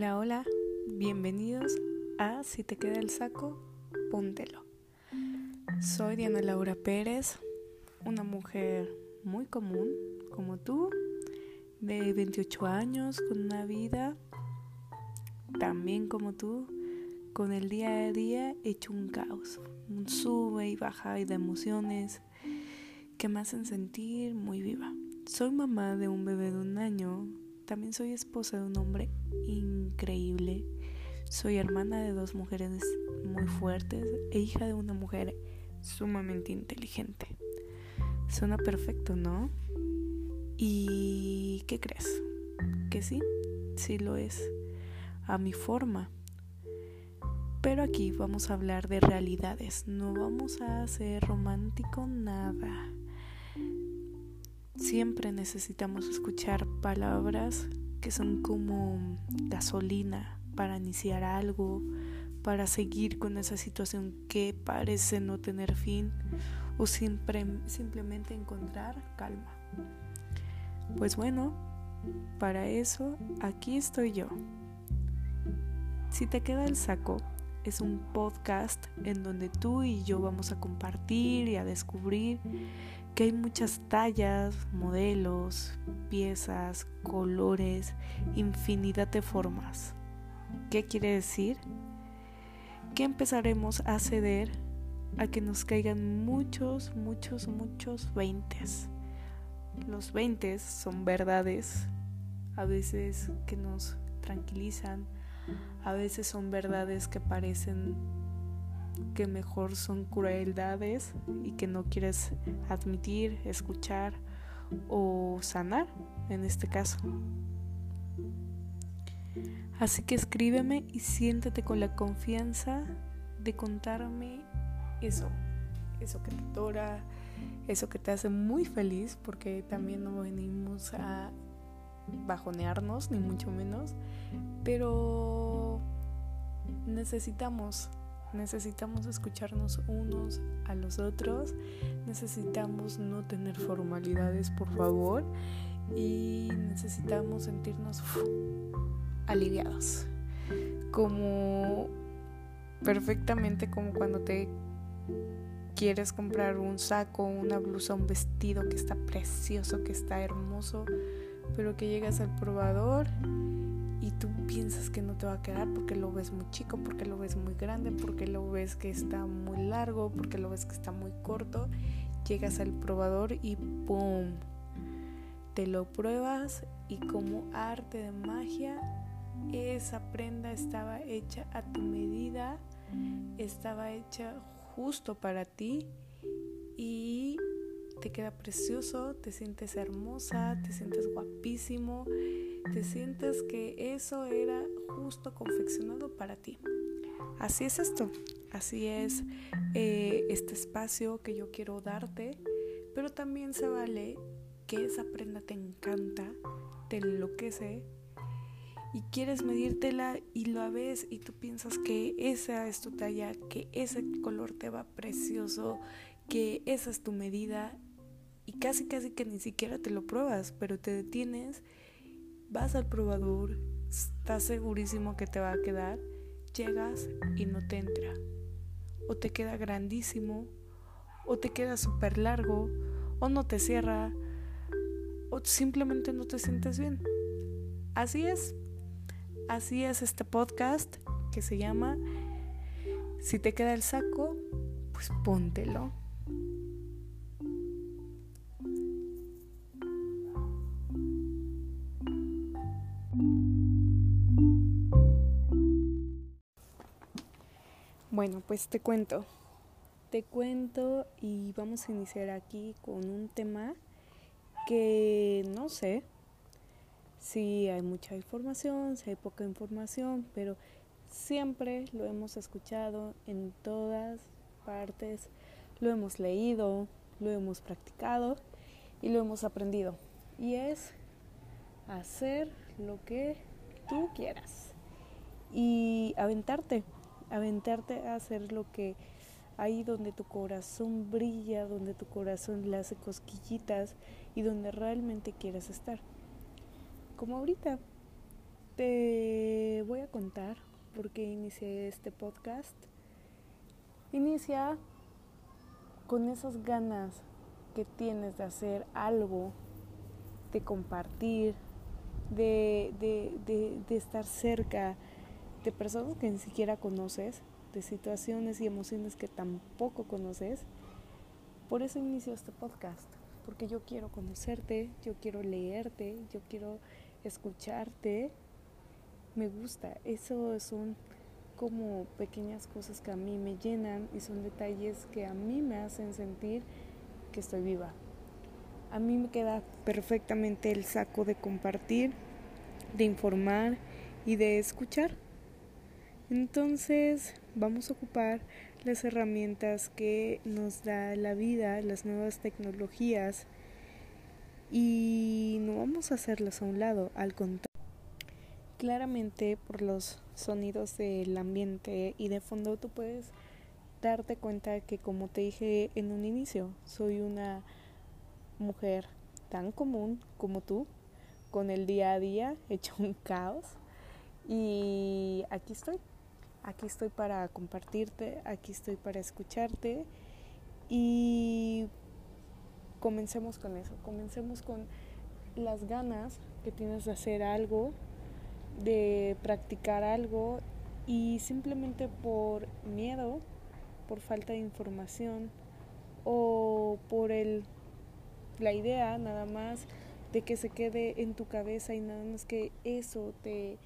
Hola, hola, bienvenidos a Si te queda el saco, póntelo. Soy Diana Laura Pérez, una mujer muy común como tú, de 28 años, con una vida también como tú, con el día a día hecho un caos, un sube y baja de emociones que me hacen sentir muy viva. Soy mamá de un bebé de un año, también soy esposa de un hombre increíble, soy hermana de dos mujeres muy fuertes e hija de una mujer sumamente inteligente. Suena perfecto, ¿no? ¿Y qué crees? Que sí, sí lo es, a mi forma. Pero aquí vamos a hablar de realidades, no vamos a hacer romántico nada. Siempre necesitamos escuchar palabras que son como gasolina para iniciar algo, para seguir con esa situación que parece no tener fin o simplemente encontrar calma. Pues bueno, para eso aquí estoy yo. Si te queda el saco, es un podcast en donde tú y yo vamos a compartir y a descubrir que hay muchas tallas, modelos, piezas, colores, infinidad de formas. ¿Qué quiere decir? Que empezaremos a ceder a que nos caigan muchos, muchos, muchos veintes. Los veintes son verdades, a veces que nos tranquilizan, a veces son verdades que parecen que mejor son crueldades y que no quieres admitir, escuchar o sanar en este caso. Así que escríbeme y siéntate con la confianza de contarme eso, eso que te adora, eso que te hace muy feliz, porque también no venimos a bajonearnos, ni mucho menos, pero necesitamos Necesitamos escucharnos unos a los otros. Necesitamos no tener formalidades, por favor. Y necesitamos sentirnos aliviados. Como perfectamente como cuando te quieres comprar un saco, una blusa, un vestido que está precioso, que está hermoso, pero que llegas al probador y tú piensas que no te va a quedar porque lo ves muy chico, porque lo ves grande, porque lo ves que está muy largo, porque lo ves que está muy corto, llegas al probador y ¡pum! Te lo pruebas y como arte de magia, esa prenda estaba hecha a tu medida, estaba hecha justo para ti y te queda precioso, te sientes hermosa, te sientes guapísimo te sientes que eso era justo confeccionado para ti. Así es esto, así es eh, este espacio que yo quiero darte, pero también se vale que esa prenda te encanta, te enloquece y quieres medírtela y lo ves y tú piensas que esa es tu talla, que ese color te va precioso, que esa es tu medida y casi casi que ni siquiera te lo pruebas, pero te detienes vas al probador, estás segurísimo que te va a quedar, llegas y no te entra. O te queda grandísimo, o te queda súper largo, o no te cierra, o simplemente no te sientes bien. Así es, así es este podcast que se llama Si te queda el saco, pues póntelo. Bueno, pues te cuento. Te cuento y vamos a iniciar aquí con un tema que no sé si hay mucha información, si hay poca información, pero siempre lo hemos escuchado en todas partes, lo hemos leído, lo hemos practicado y lo hemos aprendido. Y es hacer lo que tú quieras y aventarte aventarte a hacer lo que ahí donde tu corazón brilla, donde tu corazón le hace cosquillitas y donde realmente quieres estar. Como ahorita, Te voy a contar por qué inicié este podcast. Inicia con esas ganas que tienes de hacer algo, de compartir, de, de, estar cerca de personas que ni siquiera conoces, de situaciones y emociones que tampoco conoces. Por eso inicio este podcast, porque yo quiero conocerte, yo quiero leerte, yo quiero escucharte. Me gusta, eso son como pequeñas cosas que a mí me llenan y son detalles que a mí me hacen sentir que estoy viva. A mí me queda perfectamente el saco de compartir, de informar y de escuchar. Entonces vamos a ocupar las herramientas que nos da la vida, las nuevas tecnologías y no vamos a hacerlas a un lado, al contrario. Claramente por los sonidos del ambiente y de fondo tú puedes darte cuenta que como te dije en un inicio, soy una mujer tan común como tú, con el día a día hecho un caos y aquí estoy, aquí estoy para compartirte, aquí estoy para escucharte. Y comencemos con eso, comencemos con las ganas que tienes de hacer algo, de practicar algo y simplemente por miedo por falta de información o por el, la idea nada más de que se quede en tu cabeza y nada más que eso te,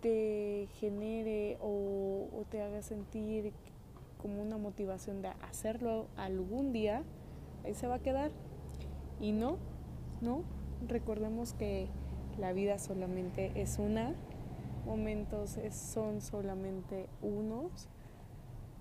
te genere o, te haga sentir como una motivación de hacerlo algún día, ahí se va a quedar. Y no, no, recordemos que la vida solamente es una, momentos son solamente unos